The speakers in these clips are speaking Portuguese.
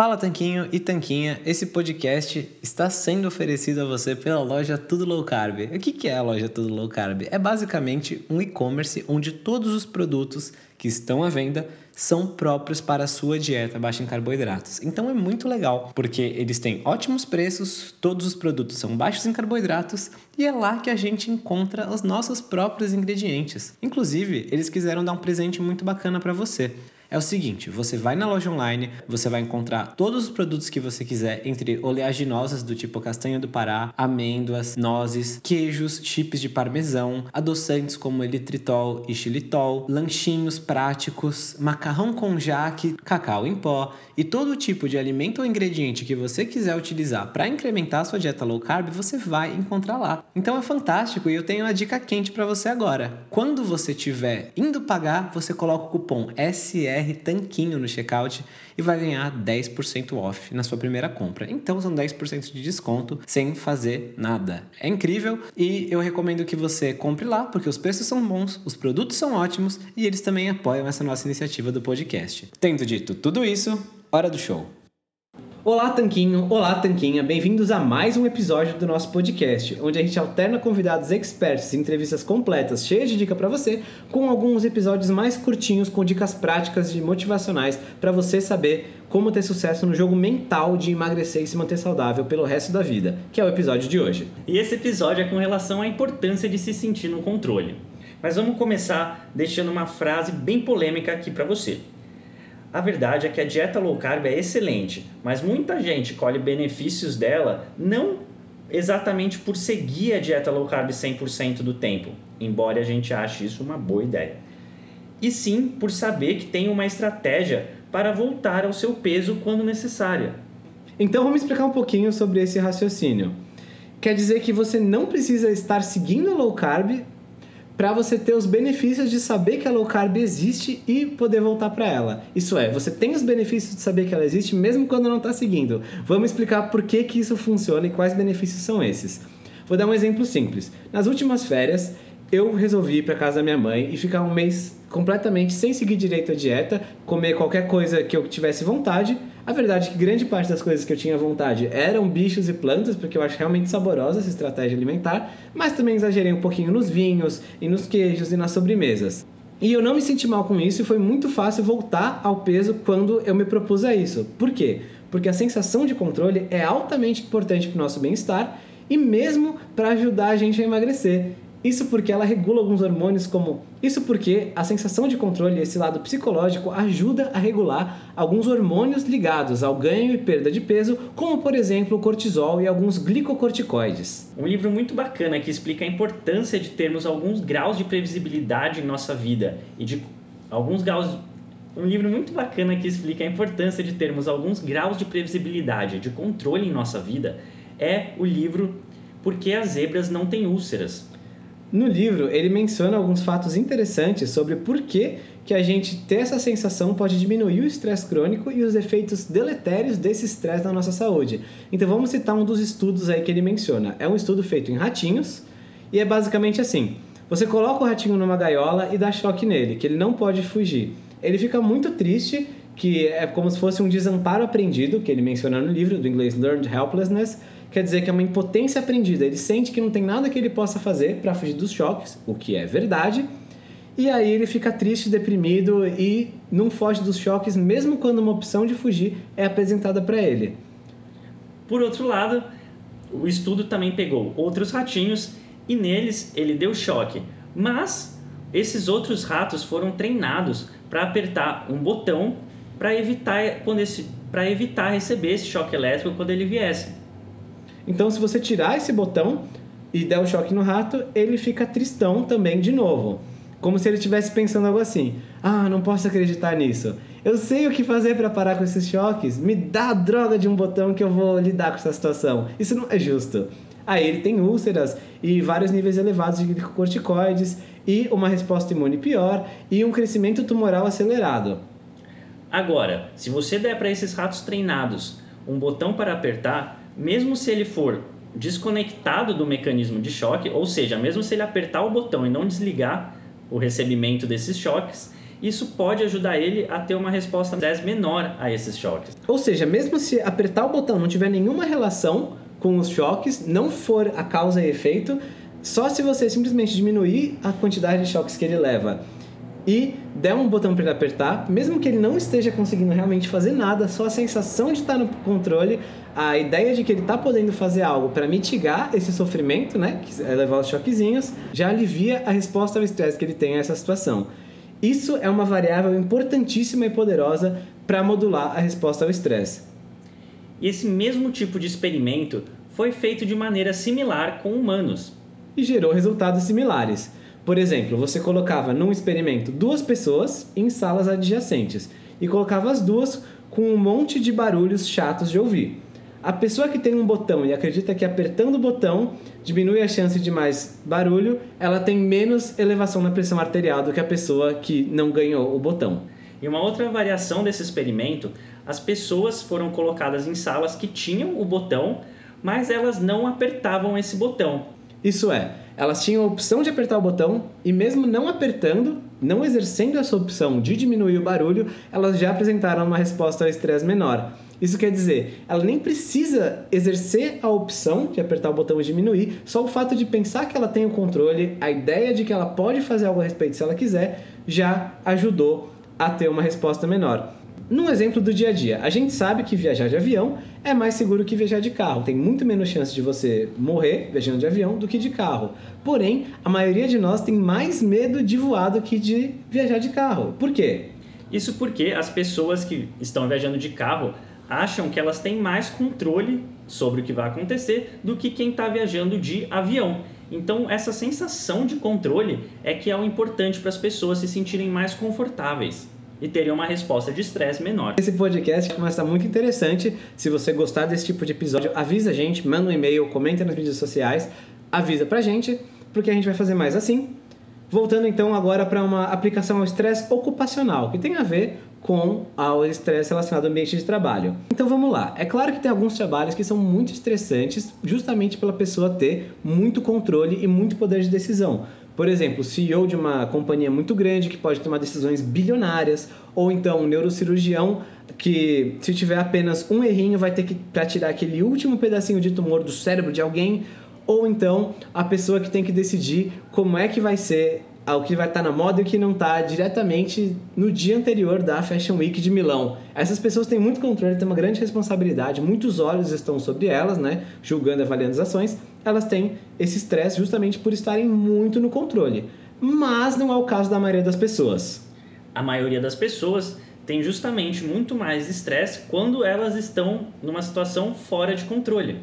Fala Tanquinho e Tanquinha, esse podcast está sendo oferecido a você pela loja Tudo Low Carb. O que é a loja Tudo Low Carb? É basicamente um e-commerce onde todos os produtos que estão à venda são próprios para a sua dieta baixa em carboidratos. Então é muito legal, porque eles têm ótimos preços, todos os produtos são baixos em carboidratos e é lá que a gente encontra os nossos próprios ingredientes. Inclusive, eles quiseram dar um presente muito bacana para você é o seguinte: você vai na loja online, você vai encontrar todos os produtos que você quiser, entre oleaginosas do tipo castanha do Pará, amêndoas, nozes, queijos, chips de parmesão, adoçantes como elitritol e xilitol, lanchinhos práticos, macarrão com jaque, cacau em pó e todo tipo de alimento ou ingrediente que você quiser utilizar para incrementar a sua dieta low carb, você vai encontrar lá. Então é fantástico e eu tenho uma dica quente para você agora. Quando você estiver indo pagar, você coloca o cupom SR Tanquinho no checkout e vai ganhar 10% off na sua primeira compra. Então são 10% de desconto sem fazer nada. É incrível e eu recomendo que você compre lá porque os preços são bons, os produtos são ótimos e eles também apoiam essa nossa iniciativa do podcast. Tendo dito tudo isso, hora do show. Olá, Tanquinho! Olá, Tanquinha! Bem-vindos a mais um episódio do nosso podcast, onde a gente alterna convidados experts e entrevistas completas, cheias de dica para você, com alguns episódios mais curtinhos, com dicas práticas e motivacionais para você saber como ter sucesso no jogo mental de emagrecer e se manter saudável pelo resto da vida, que é o episódio de hoje. E esse episódio é com relação à importância de se sentir no controle. Mas vamos começar deixando uma frase bem polêmica aqui para você. A verdade é que a dieta low carb é excelente, mas muita gente colhe benefícios dela não exatamente por seguir a dieta low carb 100% do tempo, embora a gente ache isso uma boa ideia. E sim por saber que tem uma estratégia para voltar ao seu peso quando necessária. Então vamos explicar um pouquinho sobre esse raciocínio. Quer dizer que você não precisa estar seguindo a low carb para você ter os benefícios de saber que a low carb existe e poder voltar para ela. Isso é, você tem os benefícios de saber que ela existe mesmo quando não está seguindo. Vamos explicar por que, que isso funciona e quais benefícios são esses. Vou dar um exemplo simples. Nas últimas férias, eu resolvi ir para casa da minha mãe e ficar um mês completamente sem seguir direito a dieta, comer qualquer coisa que eu tivesse vontade a verdade é que grande parte das coisas que eu tinha vontade eram bichos e plantas, porque eu acho realmente saborosa essa estratégia alimentar, mas também exagerei um pouquinho nos vinhos e nos queijos e nas sobremesas. E eu não me senti mal com isso e foi muito fácil voltar ao peso quando eu me propus a isso. Por quê? Porque a sensação de controle é altamente importante para o nosso bem-estar e mesmo para ajudar a gente a emagrecer. Isso porque ela regula alguns hormônios como isso porque a sensação de controle, esse lado psicológico, ajuda a regular alguns hormônios ligados ao ganho e perda de peso, como por exemplo o cortisol e alguns glicocorticoides. Um livro muito bacana que explica a importância de termos alguns graus de previsibilidade em nossa vida e de alguns graus um livro muito bacana que explica a importância de termos alguns graus de previsibilidade, de controle em nossa vida, é o livro Por que as zebras não têm úlceras, no livro, ele menciona alguns fatos interessantes sobre por que, que a gente ter essa sensação pode diminuir o estresse crônico e os efeitos deletérios desse estresse na nossa saúde. Então vamos citar um dos estudos aí que ele menciona. É um estudo feito em ratinhos e é basicamente assim: você coloca o ratinho numa gaiola e dá choque nele, que ele não pode fugir. Ele fica muito triste, que é como se fosse um desamparo aprendido, que ele menciona no livro do inglês Learned Helplessness quer dizer que é uma impotência aprendida. Ele sente que não tem nada que ele possa fazer para fugir dos choques, o que é verdade. E aí ele fica triste, deprimido e não foge dos choques, mesmo quando uma opção de fugir é apresentada para ele. Por outro lado, o estudo também pegou outros ratinhos e neles ele deu choque, mas esses outros ratos foram treinados para apertar um botão para evitar, quando esse, evitar receber esse choque elétrico quando ele viesse. Então, se você tirar esse botão e der o um choque no rato, ele fica tristão também de novo. Como se ele estivesse pensando algo assim: ah, não posso acreditar nisso. Eu sei o que fazer para parar com esses choques. Me dá a droga de um botão que eu vou lidar com essa situação. Isso não é justo. Aí ele tem úlceras e vários níveis elevados de glicocorticoides e uma resposta imune pior e um crescimento tumoral acelerado. Agora, se você der para esses ratos treinados um botão para apertar, mesmo se ele for desconectado do mecanismo de choque, ou seja, mesmo se ele apertar o botão e não desligar o recebimento desses choques, isso pode ajudar ele a ter uma resposta menor a esses choques. Ou seja, mesmo se apertar o botão não tiver nenhuma relação com os choques, não for a causa e efeito, só se você simplesmente diminuir a quantidade de choques que ele leva e der um botão para ele apertar, mesmo que ele não esteja conseguindo realmente fazer nada, só a sensação de estar no controle, a ideia de que ele está podendo fazer algo para mitigar esse sofrimento, né, que é levar os choquezinhos, já alivia a resposta ao estresse que ele tem a essa situação. Isso é uma variável importantíssima e poderosa para modular a resposta ao estresse. E esse mesmo tipo de experimento foi feito de maneira similar com humanos. E gerou resultados similares. Por exemplo, você colocava num experimento duas pessoas em salas adjacentes e colocava as duas com um monte de barulhos chatos de ouvir. A pessoa que tem um botão e acredita que apertando o botão diminui a chance de mais barulho, ela tem menos elevação na pressão arterial do que a pessoa que não ganhou o botão. E uma outra variação desse experimento, as pessoas foram colocadas em salas que tinham o botão, mas elas não apertavam esse botão. Isso é, elas tinham a opção de apertar o botão e mesmo não apertando, não exercendo essa opção de diminuir o barulho, elas já apresentaram uma resposta ao estresse menor. Isso quer dizer, ela nem precisa exercer a opção de apertar o botão e diminuir, só o fato de pensar que ela tem o controle, a ideia de que ela pode fazer algo a respeito se ela quiser, já ajudou a ter uma resposta menor. Num exemplo do dia a dia, a gente sabe que viajar de avião é mais seguro que viajar de carro. Tem muito menos chance de você morrer viajando de avião do que de carro. Porém, a maioria de nós tem mais medo de voar do que de viajar de carro. Por quê? Isso porque as pessoas que estão viajando de carro acham que elas têm mais controle sobre o que vai acontecer do que quem está viajando de avião. Então, essa sensação de controle é que é o importante para as pessoas se sentirem mais confortáveis e terem uma resposta de estresse menor. Esse podcast começa muito interessante. Se você gostar desse tipo de episódio, avisa a gente, manda um e-mail, comenta nas mídias sociais, avisa pra gente, porque a gente vai fazer mais assim. Voltando então agora para uma aplicação ao estresse ocupacional, que tem a ver com o estresse relacionado ao ambiente de trabalho. Então vamos lá. É claro que tem alguns trabalhos que são muito estressantes, justamente pela pessoa ter muito controle e muito poder de decisão. Por exemplo, CEO de uma companhia muito grande que pode tomar decisões bilionárias, ou então um neurocirurgião que, se tiver apenas um errinho, vai ter que para tirar aquele último pedacinho de tumor do cérebro de alguém, ou então a pessoa que tem que decidir como é que vai ser o que vai estar na moda e o que não está diretamente no dia anterior da Fashion Week de Milão. Essas pessoas têm muito controle, têm uma grande responsabilidade, muitos olhos estão sobre elas, né, julgando e avaliando as ações. Elas têm esse estresse justamente por estarem muito no controle. Mas não é o caso da maioria das pessoas. A maioria das pessoas tem justamente muito mais estresse quando elas estão numa situação fora de controle.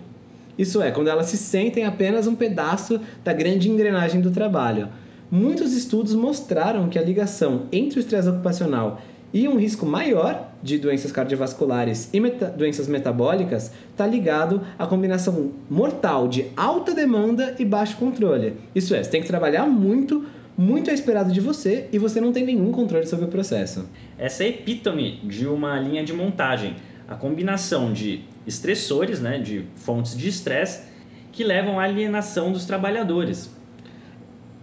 Isso é, quando elas se sentem apenas um pedaço da grande engrenagem do trabalho. Muitos estudos mostraram que a ligação entre o estresse ocupacional e um risco maior de doenças cardiovasculares e meta doenças metabólicas está ligado à combinação mortal de alta demanda e baixo controle. Isso é, você tem que trabalhar muito, muito é esperado de você e você não tem nenhum controle sobre o processo. Essa é a epítome de uma linha de montagem, a combinação de estressores, né, de fontes de estresse, que levam à alienação dos trabalhadores.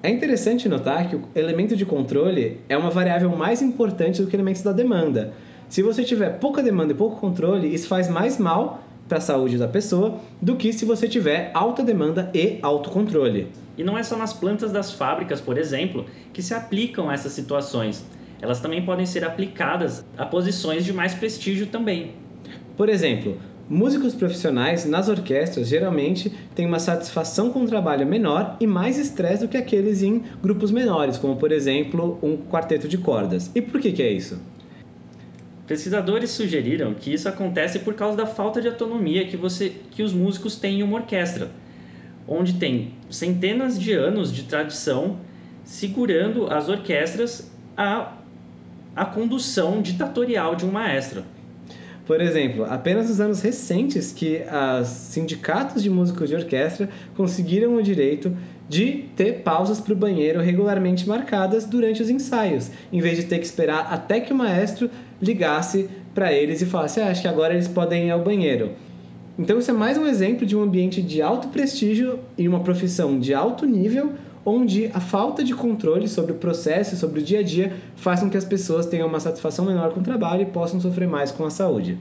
É interessante notar que o elemento de controle é uma variável mais importante do que elementos da demanda. Se você tiver pouca demanda e pouco controle, isso faz mais mal para a saúde da pessoa do que se você tiver alta demanda e alto controle. E não é só nas plantas das fábricas, por exemplo, que se aplicam essas situações. Elas também podem ser aplicadas a posições de mais prestígio também. Por exemplo, Músicos profissionais nas orquestras geralmente têm uma satisfação com o trabalho menor e mais estresse do que aqueles em grupos menores, como por exemplo um quarteto de cordas. E por que, que é isso? Pesquisadores sugeriram que isso acontece por causa da falta de autonomia que, você, que os músicos têm em uma orquestra, onde tem centenas de anos de tradição segurando as orquestras a, a condução ditatorial de um maestro. Por exemplo, apenas nos anos recentes que os sindicatos de músicos de orquestra conseguiram o direito de ter pausas para o banheiro regularmente marcadas durante os ensaios, em vez de ter que esperar até que o maestro ligasse para eles e falasse: ah, acho que agora eles podem ir ao banheiro. Então, isso é mais um exemplo de um ambiente de alto prestígio e uma profissão de alto nível, onde a falta de controle sobre o processo, sobre o dia a dia, faz com que as pessoas tenham uma satisfação menor com o trabalho e possam sofrer mais com a saúde.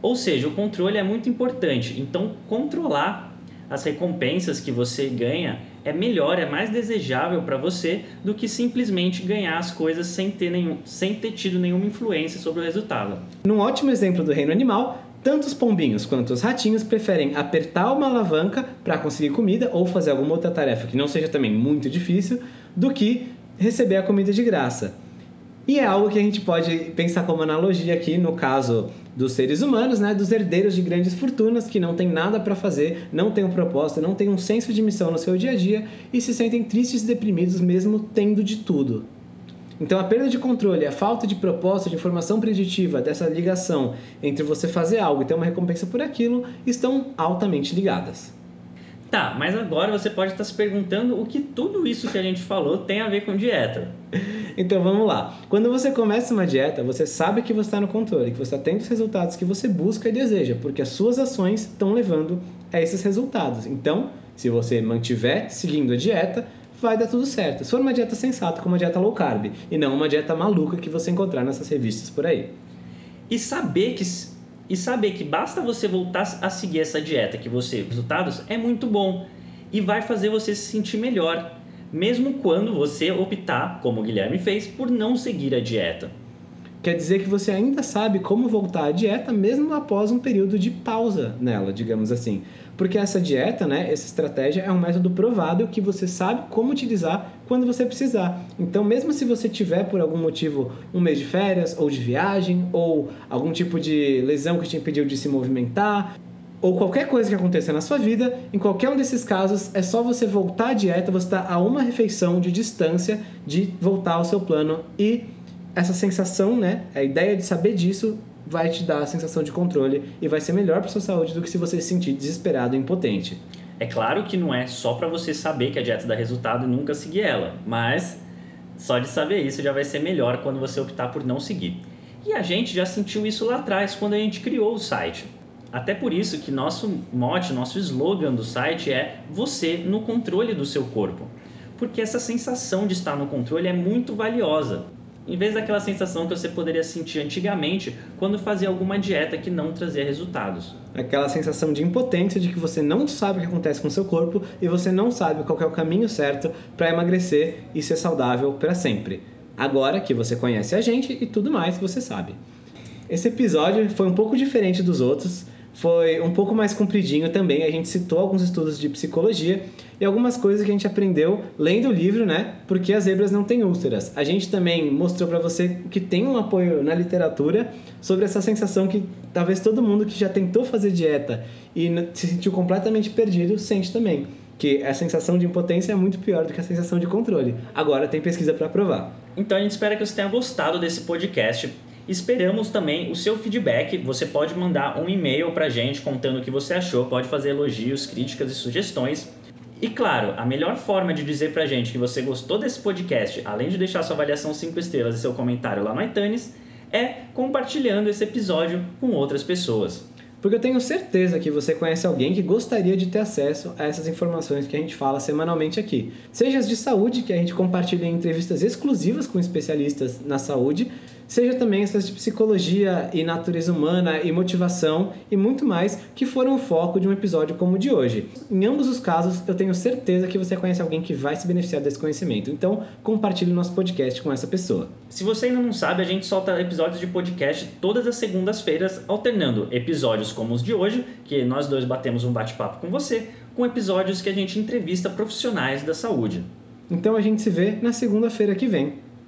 Ou seja, o controle é muito importante. Então, controlar as recompensas que você ganha é melhor, é mais desejável para você do que simplesmente ganhar as coisas sem ter, nenhum, sem ter tido nenhuma influência sobre o resultado. Num ótimo exemplo do reino animal, tanto os pombinhos quanto os ratinhos preferem apertar uma alavanca para conseguir comida ou fazer alguma outra tarefa que não seja também muito difícil do que receber a comida de graça. E é algo que a gente pode pensar como analogia aqui no caso dos seres humanos, né, dos herdeiros de grandes fortunas que não têm nada para fazer, não têm um propósito, não têm um senso de missão no seu dia a dia e se sentem tristes e deprimidos mesmo tendo de tudo. Então, a perda de controle, a falta de propósito, de informação preditiva, dessa ligação entre você fazer algo e ter uma recompensa por aquilo, estão altamente ligadas. Tá, mas agora você pode estar se perguntando o que tudo isso que a gente falou tem a ver com dieta. Então vamos lá. Quando você começa uma dieta, você sabe que você está no controle, que você está tendo os resultados que você busca e deseja, porque as suas ações estão levando a esses resultados. Então, se você mantiver seguindo a dieta, vai dar tudo certo. Se for uma dieta sensata, como uma dieta low carb, e não uma dieta maluca que você encontrar nessas revistas por aí. E saber que e saber que basta você voltar a seguir essa dieta que você resultados é muito bom e vai fazer você se sentir melhor, mesmo quando você optar, como o Guilherme fez, por não seguir a dieta. Quer dizer que você ainda sabe como voltar à dieta mesmo após um período de pausa nela, digamos assim. Porque essa dieta, né, essa estratégia é um método provado que você sabe como utilizar quando você precisar. Então, mesmo se você tiver por algum motivo um mês de férias ou de viagem ou algum tipo de lesão que te impediu de se movimentar, ou qualquer coisa que aconteça na sua vida, em qualquer um desses casos, é só você voltar à dieta, você está a uma refeição de distância de voltar ao seu plano e essa sensação, né, a ideia de saber disso vai te dar a sensação de controle e vai ser melhor para sua saúde do que se você se sentir desesperado e impotente. É claro que não é só para você saber que a dieta dá resultado e nunca seguir ela, mas só de saber isso já vai ser melhor quando você optar por não seguir. E a gente já sentiu isso lá atrás quando a gente criou o site. Até por isso que nosso mote, nosso slogan do site é você no controle do seu corpo. Porque essa sensação de estar no controle é muito valiosa em vez daquela sensação que você poderia sentir antigamente quando fazia alguma dieta que não trazia resultados. Aquela sensação de impotência de que você não sabe o que acontece com seu corpo e você não sabe qual é o caminho certo para emagrecer e ser saudável para sempre. Agora que você conhece a gente e tudo mais você sabe. Esse episódio foi um pouco diferente dos outros foi um pouco mais compridinho também. A gente citou alguns estudos de psicologia e algumas coisas que a gente aprendeu lendo o livro, né? Porque as zebras não têm úlceras. A gente também mostrou para você que tem um apoio na literatura sobre essa sensação que talvez todo mundo que já tentou fazer dieta e se sentiu completamente perdido sente também. Que a sensação de impotência é muito pior do que a sensação de controle. Agora tem pesquisa para provar. Então a gente espera que você tenha gostado desse podcast. Esperamos também o seu feedback. Você pode mandar um e-mail para a gente contando o que você achou, pode fazer elogios, críticas e sugestões. E claro, a melhor forma de dizer para a gente que você gostou desse podcast, além de deixar sua avaliação 5 estrelas e seu comentário lá no iTunes, é compartilhando esse episódio com outras pessoas. Porque eu tenho certeza que você conhece alguém que gostaria de ter acesso a essas informações que a gente fala semanalmente aqui. Seja as de saúde, que a gente compartilha entrevistas exclusivas com especialistas na saúde, seja também essas de psicologia e natureza humana e motivação e muito mais que foram o foco de um episódio como o de hoje. Em ambos os casos, eu tenho certeza que você conhece alguém que vai se beneficiar desse conhecimento. Então, compartilhe o nosso podcast com essa pessoa. Se você ainda não sabe, a gente solta episódios de podcast todas as segundas-feiras, alternando episódios como os de hoje, que nós dois batemos um bate-papo com você, com episódios que a gente entrevista profissionais da saúde. Então a gente se vê na segunda-feira que vem.